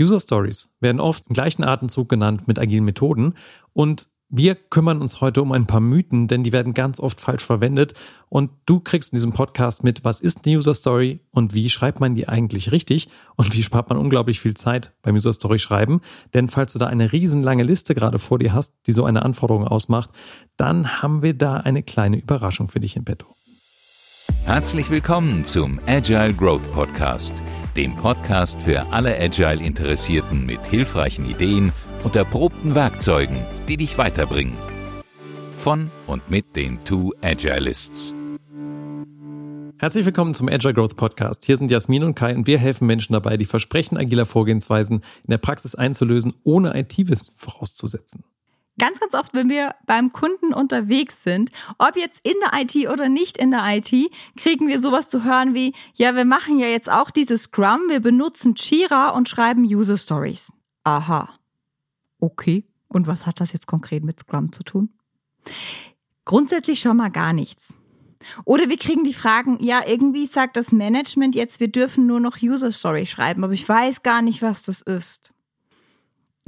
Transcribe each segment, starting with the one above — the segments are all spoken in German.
User Stories werden oft im gleichen Atemzug genannt mit agilen Methoden und wir kümmern uns heute um ein paar Mythen, denn die werden ganz oft falsch verwendet. Und du kriegst in diesem Podcast mit, was ist eine User Story und wie schreibt man die eigentlich richtig und wie spart man unglaublich viel Zeit beim User Story schreiben. Denn falls du da eine riesenlange Liste gerade vor dir hast, die so eine Anforderung ausmacht, dann haben wir da eine kleine Überraschung für dich in petto. Herzlich willkommen zum Agile Growth Podcast, dem Podcast für alle Agile Interessierten mit hilfreichen Ideen und erprobten Werkzeugen, die dich weiterbringen. Von und mit den Two Agilists. Herzlich willkommen zum Agile Growth Podcast. Hier sind Jasmin und Kai und wir helfen Menschen dabei, die Versprechen agiler Vorgehensweisen in der Praxis einzulösen, ohne IT-Wissen vorauszusetzen. Ganz, ganz oft, wenn wir beim Kunden unterwegs sind, ob jetzt in der IT oder nicht in der IT, kriegen wir sowas zu hören wie, ja, wir machen ja jetzt auch dieses Scrum, wir benutzen Jira und schreiben User Stories. Aha. Okay, und was hat das jetzt konkret mit Scrum zu tun? Grundsätzlich schon mal gar nichts. Oder wir kriegen die Fragen, ja, irgendwie sagt das Management jetzt, wir dürfen nur noch User Story schreiben, aber ich weiß gar nicht, was das ist.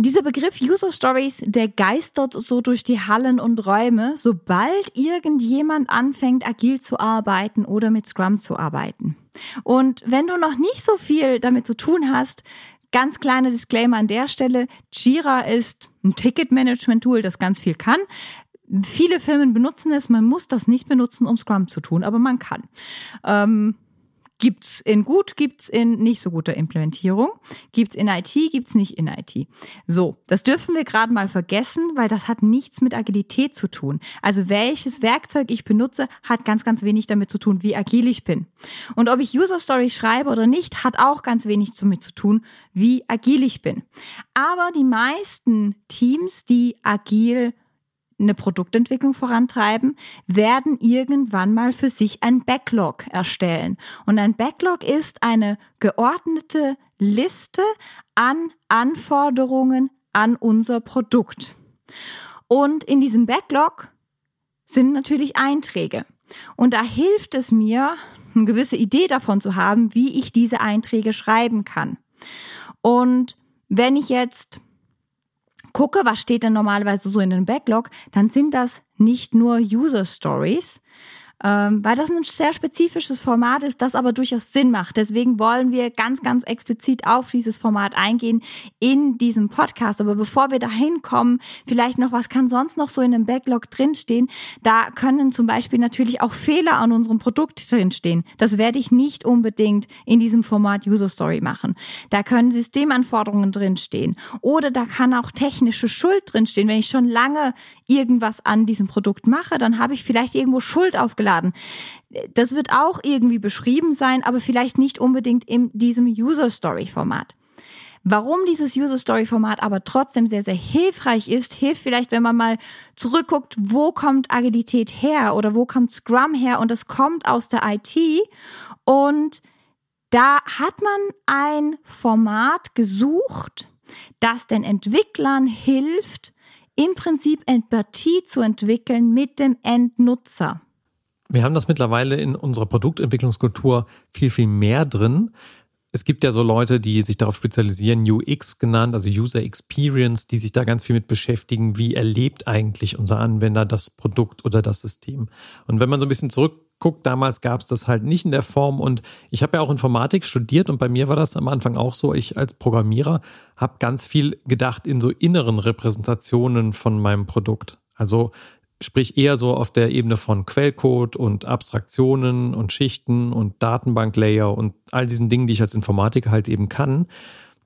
Dieser Begriff User Stories, der geistert so durch die Hallen und Räume, sobald irgendjemand anfängt, agil zu arbeiten oder mit Scrum zu arbeiten. Und wenn du noch nicht so viel damit zu tun hast, Ganz kleiner Disclaimer an der Stelle. Jira ist ein Ticketmanagement-Tool, das ganz viel kann. Viele Firmen benutzen es. Man muss das nicht benutzen, um Scrum zu tun, aber man kann. Ähm, Gibt's in gut, gibt's in nicht so guter Implementierung, gibt's in IT, gibt's nicht in IT. So, das dürfen wir gerade mal vergessen, weil das hat nichts mit Agilität zu tun. Also welches Werkzeug ich benutze, hat ganz, ganz wenig damit zu tun, wie agil ich bin. Und ob ich User Stories schreibe oder nicht, hat auch ganz wenig damit zu tun, wie agil ich bin. Aber die meisten Teams, die agil eine Produktentwicklung vorantreiben, werden irgendwann mal für sich ein Backlog erstellen. Und ein Backlog ist eine geordnete Liste an Anforderungen an unser Produkt. Und in diesem Backlog sind natürlich Einträge. Und da hilft es mir, eine gewisse Idee davon zu haben, wie ich diese Einträge schreiben kann. Und wenn ich jetzt gucke, was steht denn normalerweise so in den Backlog, dann sind das nicht nur User Stories, ähm, weil das ein sehr spezifisches Format ist, das aber durchaus Sinn macht. Deswegen wollen wir ganz, ganz explizit auf dieses Format eingehen in diesem Podcast. Aber bevor wir dahin kommen, vielleicht noch, was kann sonst noch so in einem Backlog drinstehen? Da können zum Beispiel natürlich auch Fehler an unserem Produkt drinstehen. Das werde ich nicht unbedingt in diesem Format User Story machen. Da können Systemanforderungen drinstehen. Oder da kann auch technische Schuld drinstehen. Wenn ich schon lange irgendwas an diesem Produkt mache, dann habe ich vielleicht irgendwo Schuld aufgeladen. Das wird auch irgendwie beschrieben sein, aber vielleicht nicht unbedingt in diesem User Story Format. Warum dieses User Story Format aber trotzdem sehr, sehr hilfreich ist, hilft vielleicht, wenn man mal zurückguckt, wo kommt Agilität her oder wo kommt Scrum her und das kommt aus der IT und da hat man ein Format gesucht, das den Entwicklern hilft, im Prinzip Empathie zu entwickeln mit dem Endnutzer. Wir haben das mittlerweile in unserer Produktentwicklungskultur viel, viel mehr drin. Es gibt ja so Leute, die sich darauf spezialisieren, UX genannt, also User Experience, die sich da ganz viel mit beschäftigen. Wie erlebt eigentlich unser Anwender das Produkt oder das System? Und wenn man so ein bisschen zurück guckt, damals gab es das halt nicht in der Form und ich habe ja auch Informatik studiert und bei mir war das am Anfang auch so, ich als Programmierer habe ganz viel gedacht in so inneren Repräsentationen von meinem Produkt. Also sprich eher so auf der Ebene von Quellcode und Abstraktionen und Schichten und Datenbanklayer und all diesen Dingen, die ich als Informatiker halt eben kann.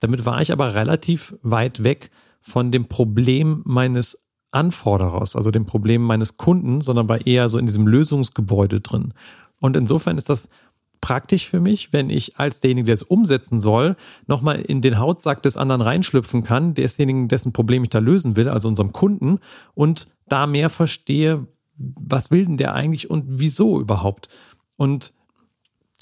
Damit war ich aber relativ weit weg von dem Problem meines Anforderers, also dem Problem meines Kunden, sondern war eher so in diesem Lösungsgebäude drin. Und insofern ist das praktisch für mich, wenn ich als derjenige, der es umsetzen soll, nochmal in den Hautsack des anderen reinschlüpfen kann, desjenigen, dessen Problem ich da lösen will, also unserem Kunden, und da mehr verstehe, was will denn der eigentlich und wieso überhaupt. Und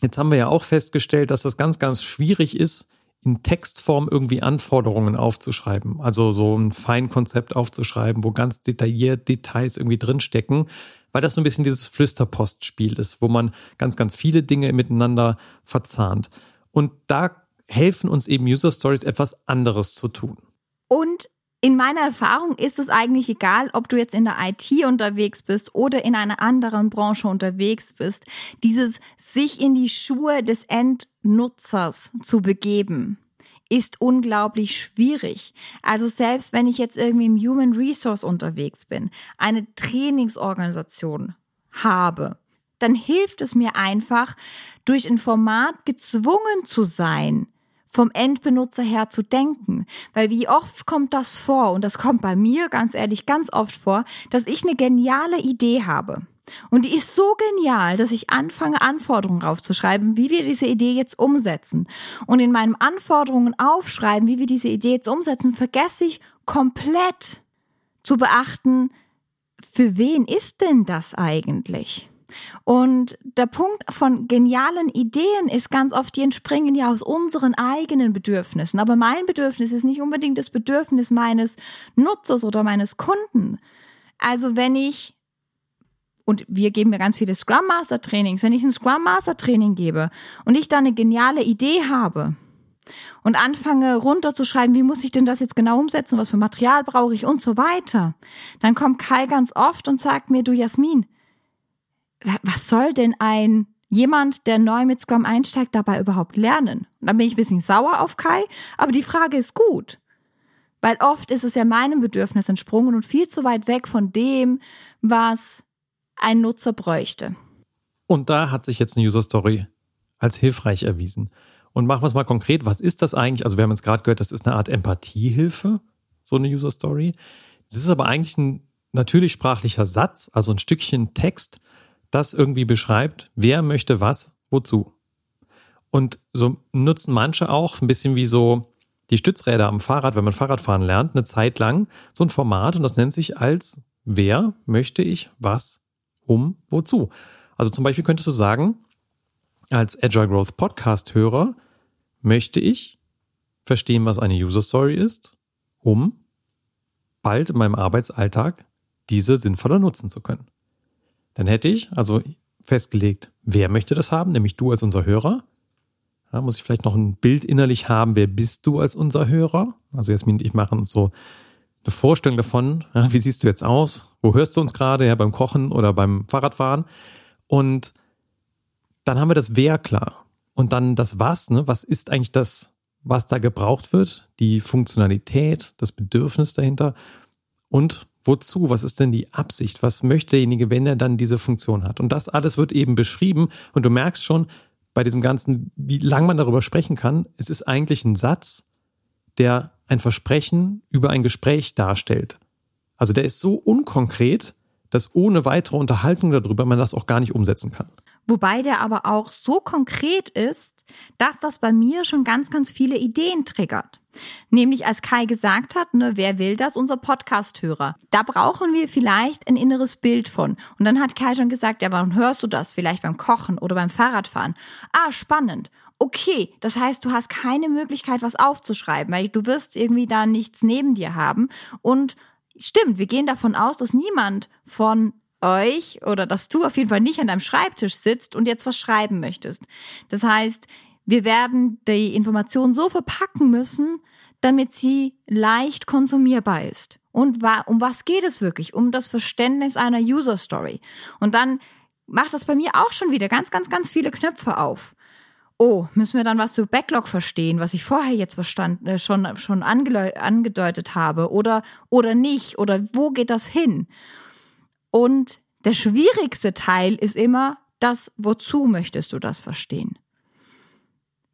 jetzt haben wir ja auch festgestellt, dass das ganz, ganz schwierig ist, in Textform irgendwie Anforderungen aufzuschreiben. Also so ein Feinkonzept aufzuschreiben, wo ganz detailliert Details irgendwie drinstecken, weil das so ein bisschen dieses Flüsterpostspiel ist, wo man ganz, ganz viele Dinge miteinander verzahnt. Und da helfen uns eben User Stories etwas anderes zu tun. Und in meiner Erfahrung ist es eigentlich egal, ob du jetzt in der IT unterwegs bist oder in einer anderen Branche unterwegs bist, dieses sich in die Schuhe des Endnutzers zu begeben ist unglaublich schwierig. Also selbst wenn ich jetzt irgendwie im Human Resource unterwegs bin, eine Trainingsorganisation habe, dann hilft es mir einfach, durch ein Format gezwungen zu sein, vom Endbenutzer her zu denken. Weil wie oft kommt das vor, und das kommt bei mir ganz ehrlich ganz oft vor, dass ich eine geniale Idee habe. Und die ist so genial, dass ich anfange, Anforderungen raufzuschreiben, wie wir diese Idee jetzt umsetzen. Und in meinen Anforderungen aufschreiben, wie wir diese Idee jetzt umsetzen, vergesse ich komplett zu beachten, für wen ist denn das eigentlich? Und der Punkt von genialen Ideen ist ganz oft, die entspringen ja aus unseren eigenen Bedürfnissen. Aber mein Bedürfnis ist nicht unbedingt das Bedürfnis meines Nutzers oder meines Kunden. Also wenn ich und wir geben ja ganz viele Scrum Master Trainings, wenn ich ein Scrum Master Training gebe und ich da eine geniale Idee habe und anfange runterzuschreiben, wie muss ich denn das jetzt genau umsetzen, was für Material brauche ich und so weiter, dann kommt Kai ganz oft und sagt mir, du Jasmin, was soll denn ein jemand, der neu mit Scrum einsteigt, dabei überhaupt lernen? Und dann bin ich ein bisschen sauer auf Kai, aber die Frage ist gut. Weil oft ist es ja meinem Bedürfnis entsprungen und viel zu weit weg von dem, was ein Nutzer bräuchte. Und da hat sich jetzt eine User Story als hilfreich erwiesen. Und machen wir es mal konkret. Was ist das eigentlich? Also wir haben jetzt gerade gehört, das ist eine Art Empathiehilfe, so eine User Story. Es ist aber eigentlich ein natürlich sprachlicher Satz, also ein Stückchen Text, das irgendwie beschreibt, wer möchte was, wozu. Und so nutzen manche auch ein bisschen wie so die Stützräder am Fahrrad, wenn man Fahrradfahren lernt, eine Zeit lang so ein Format und das nennt sich als wer möchte ich was, um, wozu. Also zum Beispiel könntest du sagen, als Agile Growth Podcast Hörer möchte ich verstehen, was eine User Story ist, um bald in meinem Arbeitsalltag diese sinnvoller nutzen zu können. Dann hätte ich also festgelegt, wer möchte das haben, nämlich du als unser Hörer. Da muss ich vielleicht noch ein Bild innerlich haben, wer bist du als unser Hörer? Also Jasmin und ich machen so eine Vorstellung davon, ja, wie siehst du jetzt aus? Wo hörst du uns gerade? Ja, beim Kochen oder beim Fahrradfahren? Und dann haben wir das Wer klar. Und dann das Was, ne? Was ist eigentlich das, was da gebraucht wird? Die Funktionalität, das Bedürfnis dahinter. Und Wozu? Was ist denn die Absicht? Was möchte derjenige, wenn er dann diese Funktion hat? Und das alles wird eben beschrieben. Und du merkst schon bei diesem Ganzen, wie lang man darüber sprechen kann. Es ist eigentlich ein Satz, der ein Versprechen über ein Gespräch darstellt. Also der ist so unkonkret, dass ohne weitere Unterhaltung darüber man das auch gar nicht umsetzen kann. Wobei der aber auch so konkret ist, dass das bei mir schon ganz, ganz viele Ideen triggert. Nämlich als Kai gesagt hat, ne, wer will das? Unser Podcast-Hörer. Da brauchen wir vielleicht ein inneres Bild von. Und dann hat Kai schon gesagt, ja, warum hörst du das? Vielleicht beim Kochen oder beim Fahrradfahren. Ah, spannend. Okay, das heißt, du hast keine Möglichkeit, was aufzuschreiben, weil du wirst irgendwie da nichts neben dir haben. Und stimmt, wir gehen davon aus, dass niemand von euch oder dass du auf jeden Fall nicht an deinem Schreibtisch sitzt und jetzt was schreiben möchtest. Das heißt, wir werden die Information so verpacken müssen, damit sie leicht konsumierbar ist. Und um was geht es wirklich? Um das Verständnis einer User Story. Und dann macht das bei mir auch schon wieder ganz, ganz, ganz viele Knöpfe auf. Oh, müssen wir dann was zu Backlog verstehen, was ich vorher jetzt verstanden, äh, schon, schon angedeutet habe oder, oder nicht? Oder wo geht das hin? Und der schwierigste Teil ist immer das, wozu möchtest du das verstehen?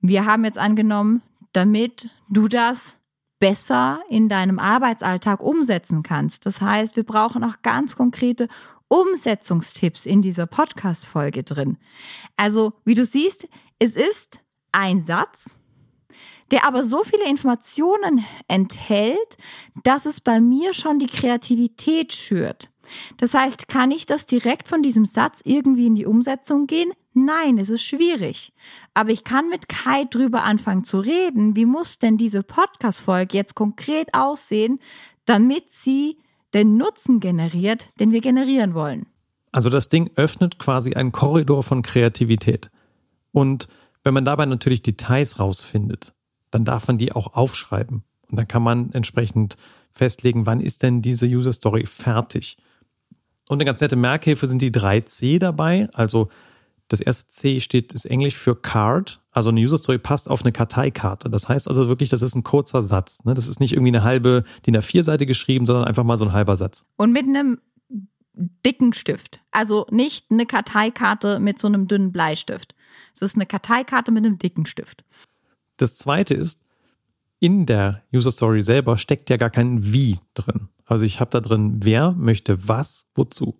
Wir haben jetzt angenommen, damit du das besser in deinem Arbeitsalltag umsetzen kannst. Das heißt, wir brauchen auch ganz konkrete Umsetzungstipps in dieser Podcast-Folge drin. Also, wie du siehst, es ist ein Satz, der aber so viele Informationen enthält, dass es bei mir schon die Kreativität schürt. Das heißt, kann ich das direkt von diesem Satz irgendwie in die Umsetzung gehen? Nein, es ist schwierig. Aber ich kann mit Kai drüber anfangen zu reden, wie muss denn diese Podcast-Folge jetzt konkret aussehen, damit sie den Nutzen generiert, den wir generieren wollen. Also das Ding öffnet quasi einen Korridor von Kreativität. Und wenn man dabei natürlich Details rausfindet, dann darf man die auch aufschreiben. Und dann kann man entsprechend festlegen, wann ist denn diese User Story fertig. Und eine ganz nette Merkhilfe sind die 3C dabei. Also das erste C steht, ist Englisch für Card. Also eine User Story passt auf eine Karteikarte. Das heißt also wirklich, das ist ein kurzer Satz. Ne? Das ist nicht irgendwie eine halbe DIN A4-Seite geschrieben, sondern einfach mal so ein halber Satz. Und mit einem dicken Stift. Also nicht eine Karteikarte mit so einem dünnen Bleistift. Es ist eine Karteikarte mit einem dicken Stift. Das zweite ist, in der User Story selber steckt ja gar kein Wie drin. Also ich habe da drin, wer möchte was, wozu.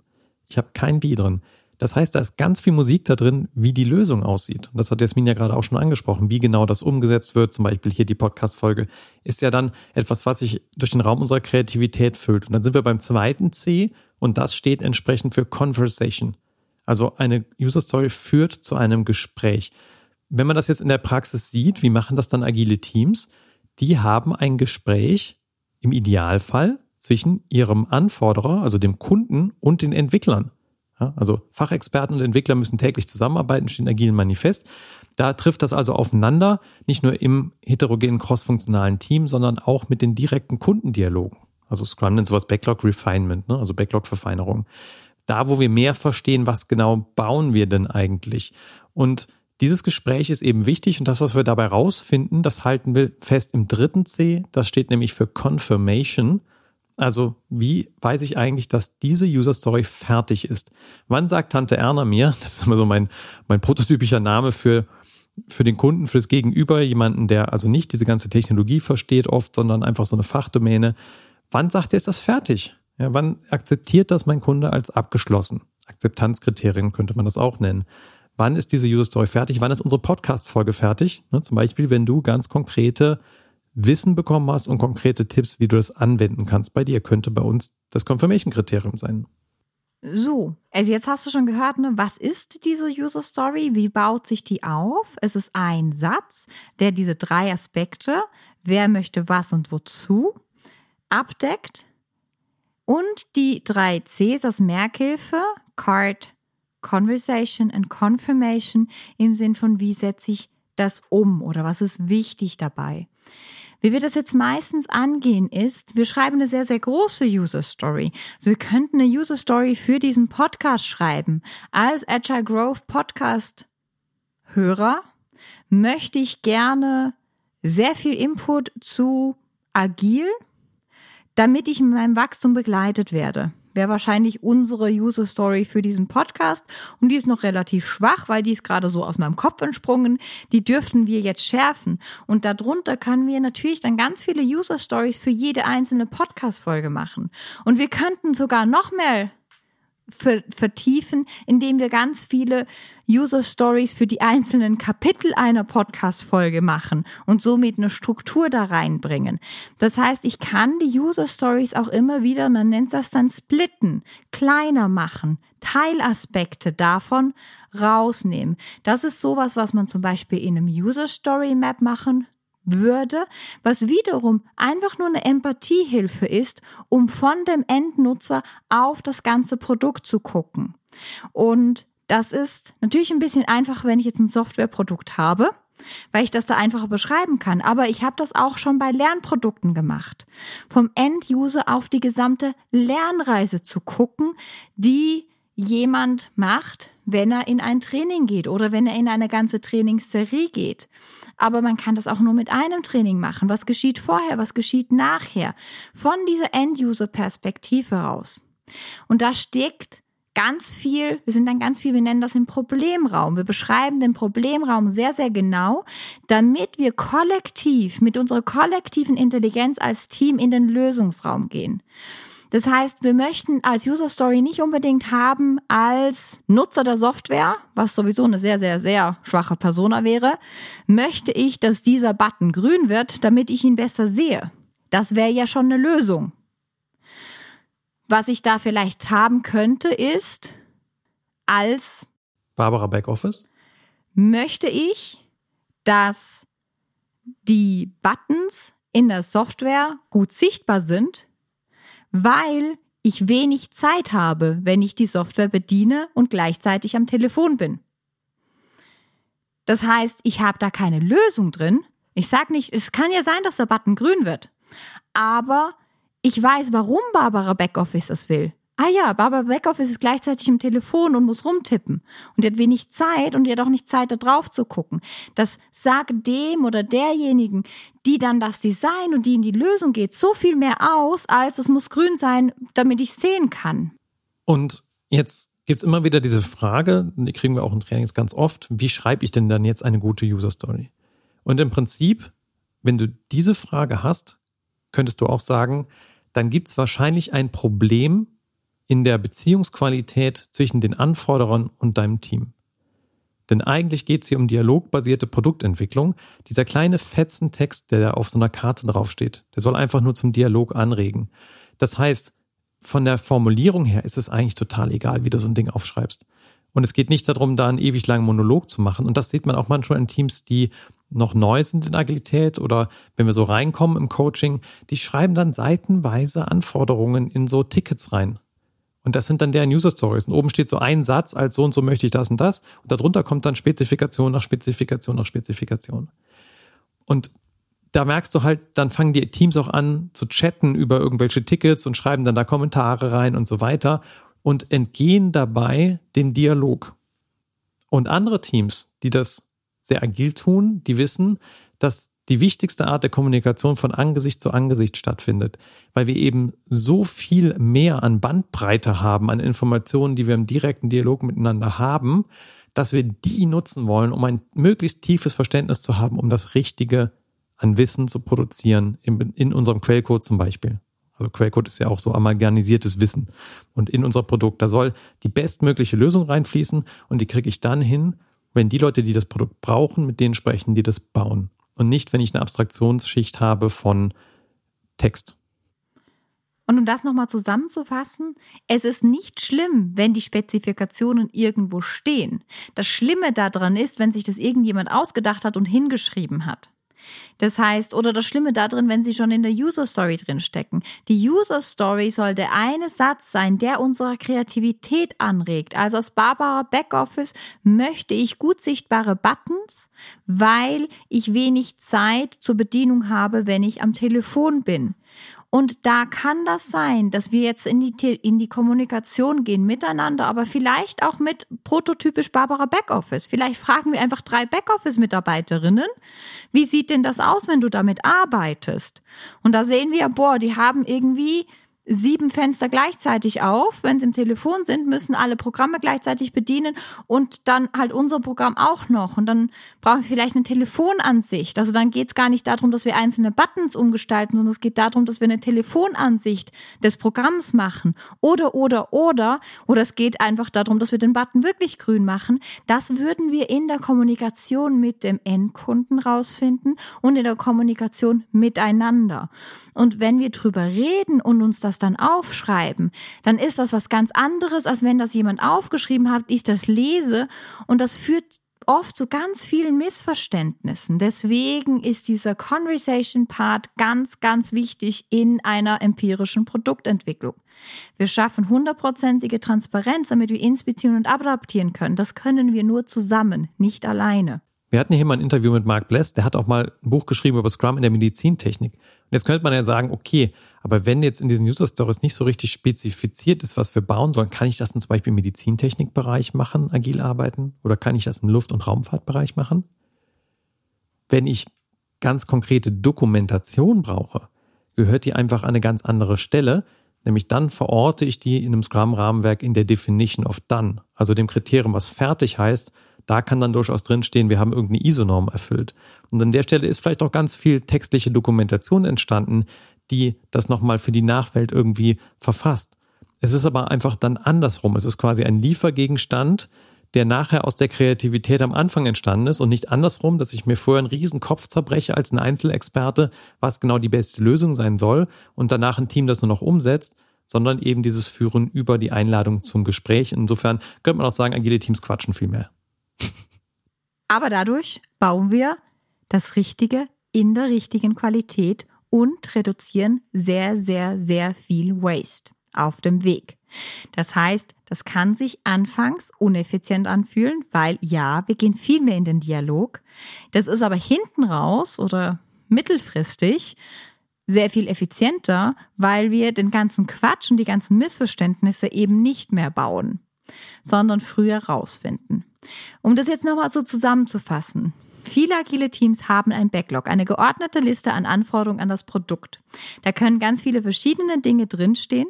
Ich habe kein Wie drin. Das heißt, da ist ganz viel Musik da drin, wie die Lösung aussieht. Und das hat Jasmin ja gerade auch schon angesprochen, wie genau das umgesetzt wird. Zum Beispiel hier die Podcast-Folge ist ja dann etwas, was sich durch den Raum unserer Kreativität füllt. Und dann sind wir beim zweiten C und das steht entsprechend für Conversation. Also eine User Story führt zu einem Gespräch. Wenn man das jetzt in der Praxis sieht, wie machen das dann agile Teams? Die haben ein Gespräch im Idealfall zwischen ihrem Anforderer, also dem Kunden und den Entwicklern. Ja, also Fachexperten und Entwickler müssen täglich zusammenarbeiten, steht in agilen Manifest. Da trifft das also aufeinander, nicht nur im heterogenen crossfunktionalen Team, sondern auch mit den direkten Kundendialogen. Also Scrum nennt sowas Backlog Refinement, ne? also Backlog Verfeinerung. Da, wo wir mehr verstehen, was genau bauen wir denn eigentlich? Und dieses Gespräch ist eben wichtig und das, was wir dabei rausfinden, das halten wir fest im dritten C. Das steht nämlich für Confirmation. Also wie weiß ich eigentlich, dass diese User Story fertig ist? Wann sagt Tante Erna mir, das ist immer so mein, mein prototypischer Name für, für den Kunden, für das Gegenüber, jemanden, der also nicht diese ganze Technologie versteht oft, sondern einfach so eine Fachdomäne. Wann sagt er, ist das fertig? Ja, wann akzeptiert das mein Kunde als abgeschlossen? Akzeptanzkriterien könnte man das auch nennen. Wann ist diese User Story fertig? Wann ist unsere Podcast-Folge fertig? Ne, zum Beispiel, wenn du ganz konkrete Wissen bekommen hast und konkrete Tipps, wie du das anwenden kannst bei dir, könnte bei uns das Confirmation-Kriterium sein. So, also jetzt hast du schon gehört, ne, was ist diese User Story? Wie baut sich die auf? Es ist ein Satz, der diese drei Aspekte, wer möchte was und wozu, abdeckt. Und die drei Cs als Merkhilfe, Card, Conversation and Confirmation im Sinn von, wie setze ich das um oder was ist wichtig dabei. Wie wir das jetzt meistens angehen ist, wir schreiben eine sehr, sehr große User Story. Also wir könnten eine User Story für diesen Podcast schreiben. Als Agile Growth Podcast Hörer möchte ich gerne sehr viel Input zu agil, damit ich in meinem Wachstum begleitet werde wäre wahrscheinlich unsere User Story für diesen Podcast. Und die ist noch relativ schwach, weil die ist gerade so aus meinem Kopf entsprungen. Die dürften wir jetzt schärfen. Und darunter können wir natürlich dann ganz viele User Stories für jede einzelne Podcast-Folge machen. Und wir könnten sogar noch mehr vertiefen, indem wir ganz viele User Stories für die einzelnen Kapitel einer Podcast-Folge machen und somit eine Struktur da reinbringen. Das heißt, ich kann die User Stories auch immer wieder, man nennt das dann splitten, kleiner machen, Teilaspekte davon rausnehmen. Das ist sowas, was man zum Beispiel in einem User Story Map machen würde, was wiederum einfach nur eine Empathiehilfe ist, um von dem Endnutzer auf das ganze Produkt zu gucken. Und das ist natürlich ein bisschen einfach, wenn ich jetzt ein Softwareprodukt habe, weil ich das da einfacher beschreiben kann. Aber ich habe das auch schon bei Lernprodukten gemacht. Vom End-User auf die gesamte Lernreise zu gucken, die jemand macht, wenn er in ein Training geht oder wenn er in eine ganze Trainingsserie geht. Aber man kann das auch nur mit einem Training machen. Was geschieht vorher, was geschieht nachher? Von dieser End-User-Perspektive raus. Und da steckt ganz viel, wir sind dann ganz viel, wir nennen das den Problemraum. Wir beschreiben den Problemraum sehr, sehr genau, damit wir kollektiv, mit unserer kollektiven Intelligenz als Team in den Lösungsraum gehen. Das heißt, wir möchten als User Story nicht unbedingt haben als Nutzer der Software, was sowieso eine sehr, sehr, sehr schwache Persona wäre, möchte ich, dass dieser Button grün wird, damit ich ihn besser sehe. Das wäre ja schon eine Lösung. Was ich da vielleicht haben könnte, ist als Barbara Backoffice möchte ich, dass die Buttons in der Software gut sichtbar sind, weil ich wenig Zeit habe, wenn ich die Software bediene und gleichzeitig am Telefon bin. Das heißt, ich habe da keine Lösung drin Ich sag nicht, es kann ja sein, dass der Button grün wird. Aber ich weiß, warum Barbara Backoffice das will. Ah ja, Barbara Backoffice ist gleichzeitig im Telefon und muss rumtippen. Und die hat wenig Zeit und die hat auch nicht Zeit, da drauf zu gucken. Das sagt dem oder derjenigen, die dann das Design und die in die Lösung geht, so viel mehr aus, als es muss grün sein, damit ich sehen kann. Und jetzt gibt es immer wieder diese Frage, die kriegen wir auch in Trainings ganz oft, wie schreibe ich denn dann jetzt eine gute User Story? Und im Prinzip, wenn du diese Frage hast, könntest du auch sagen, dann gibt es wahrscheinlich ein Problem in der Beziehungsqualität zwischen den Anforderern und deinem Team. Denn eigentlich geht es hier um dialogbasierte Produktentwicklung. Dieser kleine Fetzentext, der da auf so einer Karte draufsteht, der soll einfach nur zum Dialog anregen. Das heißt, von der Formulierung her ist es eigentlich total egal, wie du so ein Ding aufschreibst. Und es geht nicht darum, da einen ewig langen Monolog zu machen. Und das sieht man auch manchmal in Teams, die noch neu sind in Agilität oder wenn wir so reinkommen im Coaching, die schreiben dann seitenweise Anforderungen in so Tickets rein. Und das sind dann deren User Stories. Und oben steht so ein Satz als so und so möchte ich das und das. Und darunter kommt dann Spezifikation nach Spezifikation nach Spezifikation. Und da merkst du halt, dann fangen die Teams auch an zu chatten über irgendwelche Tickets und schreiben dann da Kommentare rein und so weiter und entgehen dabei dem Dialog. Und andere Teams, die das sehr agil tun, die wissen, dass die wichtigste Art der Kommunikation von Angesicht zu Angesicht stattfindet, weil wir eben so viel mehr an Bandbreite haben, an Informationen, die wir im direkten Dialog miteinander haben, dass wir die nutzen wollen, um ein möglichst tiefes Verständnis zu haben, um das Richtige an Wissen zu produzieren, in, unserem Quellcode zum Beispiel. Also Quellcode ist ja auch so amalganisiertes Wissen. Und in unser Produkt, da soll die bestmögliche Lösung reinfließen und die kriege ich dann hin, wenn die Leute, die das Produkt brauchen, mit denen sprechen, die das bauen und nicht, wenn ich eine Abstraktionsschicht habe von Text. Und um das nochmal zusammenzufassen, es ist nicht schlimm, wenn die Spezifikationen irgendwo stehen. Das Schlimme daran ist, wenn sich das irgendjemand ausgedacht hat und hingeschrieben hat. Das heißt, oder das Schlimme darin, wenn sie schon in der User Story drin stecken. Die User Story soll der eine Satz sein, der unsere Kreativität anregt. Also als Barbara Backoffice möchte ich gut sichtbare Buttons, weil ich wenig Zeit zur Bedienung habe, wenn ich am Telefon bin. Und da kann das sein, dass wir jetzt in die, in die Kommunikation gehen miteinander, aber vielleicht auch mit prototypisch Barbara Backoffice. Vielleicht fragen wir einfach drei Backoffice-Mitarbeiterinnen, wie sieht denn das aus, wenn du damit arbeitest? Und da sehen wir, boah, die haben irgendwie sieben Fenster gleichzeitig auf. Wenn sie im Telefon sind, müssen alle Programme gleichzeitig bedienen und dann halt unser Programm auch noch. Und dann brauchen wir vielleicht eine Telefonansicht. Also dann geht es gar nicht darum, dass wir einzelne Buttons umgestalten, sondern es geht darum, dass wir eine Telefonansicht des Programms machen. Oder, oder, oder. Oder es geht einfach darum, dass wir den Button wirklich grün machen. Das würden wir in der Kommunikation mit dem Endkunden rausfinden und in der Kommunikation miteinander. Und wenn wir drüber reden und uns das dann aufschreiben, dann ist das was ganz anderes, als wenn das jemand aufgeschrieben hat, ich das lese und das führt oft zu ganz vielen Missverständnissen. Deswegen ist dieser Conversation Part ganz, ganz wichtig in einer empirischen Produktentwicklung. Wir schaffen hundertprozentige Transparenz, damit wir inspizieren und adaptieren können. Das können wir nur zusammen, nicht alleine. Wir hatten hier mal ein Interview mit Mark Bless, der hat auch mal ein Buch geschrieben über Scrum in der Medizintechnik. Und jetzt könnte man ja sagen, okay, aber wenn jetzt in diesen User Stories nicht so richtig spezifiziert ist, was wir bauen sollen, kann ich das zum Beispiel im Medizintechnikbereich machen, agil arbeiten? Oder kann ich das im Luft- und Raumfahrtbereich machen? Wenn ich ganz konkrete Dokumentation brauche, gehört die einfach an eine ganz andere Stelle, nämlich dann verorte ich die in einem Scrum-Rahmenwerk in der Definition of Done, also dem Kriterium, was fertig heißt, da kann dann durchaus drinstehen, wir haben irgendeine ISO-Norm erfüllt. Und an der Stelle ist vielleicht auch ganz viel textliche Dokumentation entstanden, die das nochmal für die Nachwelt irgendwie verfasst. Es ist aber einfach dann andersrum. Es ist quasi ein Liefergegenstand, der nachher aus der Kreativität am Anfang entstanden ist und nicht andersrum, dass ich mir vorher einen riesen Kopf zerbreche als ein Einzelexperte, was genau die beste Lösung sein soll und danach ein Team das nur noch umsetzt, sondern eben dieses Führen über die Einladung zum Gespräch. Insofern könnte man auch sagen, agile Teams quatschen viel mehr. Aber dadurch bauen wir das Richtige in der richtigen Qualität und reduzieren sehr, sehr, sehr viel Waste. auf dem Weg. Das heißt, das kann sich anfangs uneffizient anfühlen, weil ja, wir gehen viel mehr in den Dialog. Das ist aber hinten raus oder mittelfristig sehr viel effizienter, weil wir den ganzen Quatsch und die ganzen Missverständnisse eben nicht mehr bauen, sondern früher rausfinden. Um das jetzt nochmal so zusammenzufassen. Viele agile Teams haben ein Backlog, eine geordnete Liste an Anforderungen an das Produkt. Da können ganz viele verschiedene Dinge drinstehen,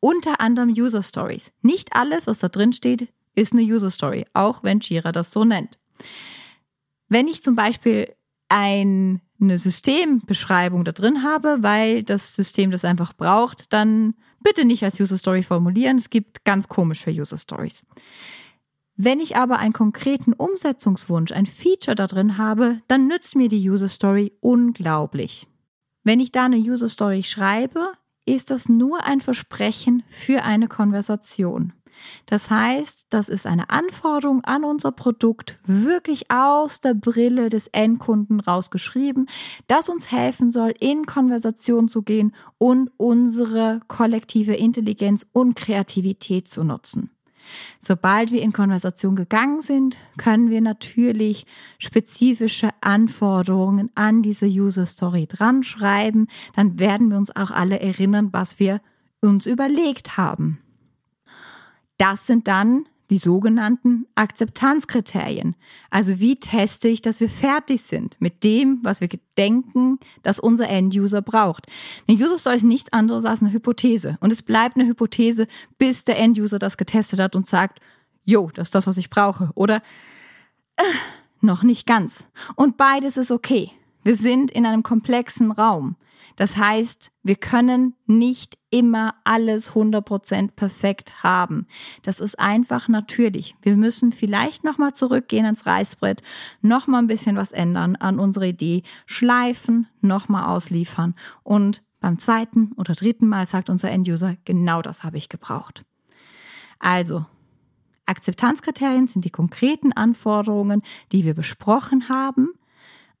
unter anderem User Stories. Nicht alles, was da drin steht, ist eine User Story, auch wenn Jira das so nennt. Wenn ich zum Beispiel ein, eine Systembeschreibung da drin habe, weil das System das einfach braucht, dann bitte nicht als User Story formulieren. Es gibt ganz komische User Stories. Wenn ich aber einen konkreten Umsetzungswunsch, ein Feature da drin habe, dann nützt mir die User Story unglaublich. Wenn ich da eine User Story schreibe, ist das nur ein Versprechen für eine Konversation. Das heißt, das ist eine Anforderung an unser Produkt, wirklich aus der Brille des Endkunden rausgeschrieben, das uns helfen soll, in Konversation zu gehen und unsere kollektive Intelligenz und Kreativität zu nutzen. Sobald wir in Konversation gegangen sind, können wir natürlich spezifische Anforderungen an diese User Story dran schreiben. Dann werden wir uns auch alle erinnern, was wir uns überlegt haben. Das sind dann die sogenannten Akzeptanzkriterien. Also wie teste ich, dass wir fertig sind mit dem, was wir denken, dass unser End-User braucht. Eine User Story ist nichts anderes als eine Hypothese. Und es bleibt eine Hypothese, bis der End-User das getestet hat und sagt, jo, das ist das, was ich brauche. Oder äh, noch nicht ganz. Und beides ist okay. Wir sind in einem komplexen Raum. Das heißt, wir können nicht immer alles 100% perfekt haben. Das ist einfach natürlich. Wir müssen vielleicht nochmal zurückgehen ins Reißbrett, nochmal ein bisschen was ändern an unsere Idee, schleifen, nochmal ausliefern und beim zweiten oder dritten Mal sagt unser Enduser, genau das habe ich gebraucht. Also, Akzeptanzkriterien sind die konkreten Anforderungen, die wir besprochen haben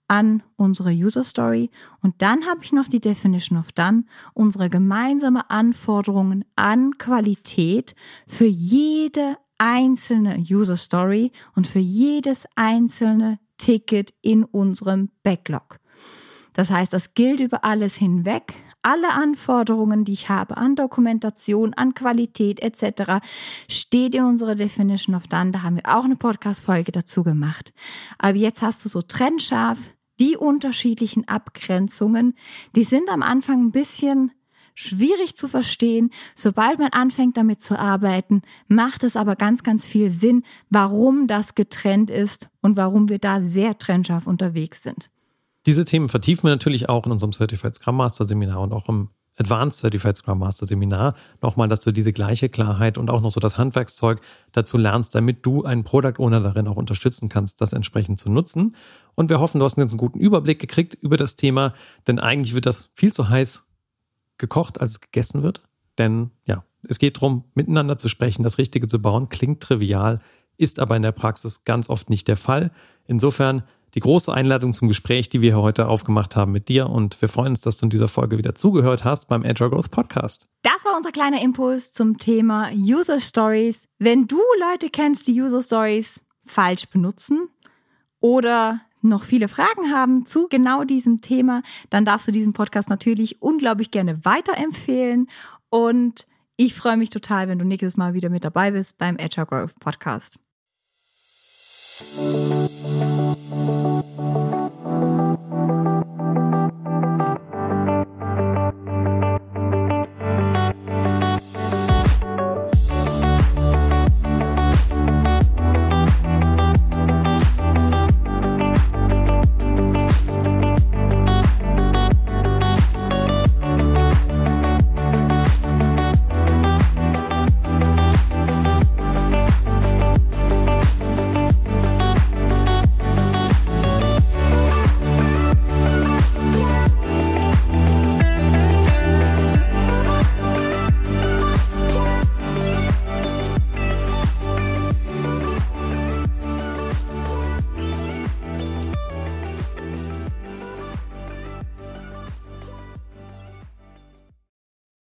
an unsere User Story und dann habe ich noch die Definition of Done, unsere gemeinsame Anforderungen an Qualität für jede einzelne User Story und für jedes einzelne Ticket in unserem Backlog. Das heißt, das gilt über alles hinweg. Alle Anforderungen, die ich habe an Dokumentation, an Qualität etc., steht in unserer Definition of Done. Da haben wir auch eine Podcast-Folge dazu gemacht. Aber jetzt hast du so trennscharf die unterschiedlichen Abgrenzungen, die sind am Anfang ein bisschen schwierig zu verstehen. Sobald man anfängt damit zu arbeiten, macht es aber ganz, ganz viel Sinn, warum das getrennt ist und warum wir da sehr trennscharf unterwegs sind. Diese Themen vertiefen wir natürlich auch in unserem Certified Scrum Master Seminar und auch im Advanced Certified Scrum Master Seminar nochmal, dass du diese gleiche Klarheit und auch noch so das Handwerkszeug dazu lernst, damit du einen Product Owner darin auch unterstützen kannst, das entsprechend zu nutzen. Und wir hoffen, du hast jetzt einen guten Überblick gekriegt über das Thema, denn eigentlich wird das viel zu heiß gekocht, als es gegessen wird. Denn ja, es geht darum, miteinander zu sprechen, das Richtige zu bauen, klingt trivial, ist aber in der Praxis ganz oft nicht der Fall. Insofern die große Einladung zum Gespräch, die wir heute aufgemacht haben mit dir. Und wir freuen uns, dass du in dieser Folge wieder zugehört hast beim Agile Growth Podcast. Das war unser kleiner Impuls zum Thema User Stories. Wenn du Leute kennst, die User Stories falsch benutzen oder noch viele Fragen haben zu genau diesem Thema, dann darfst du diesen Podcast natürlich unglaublich gerne weiterempfehlen. Und ich freue mich total, wenn du nächstes Mal wieder mit dabei bist beim Agile Growth Podcast.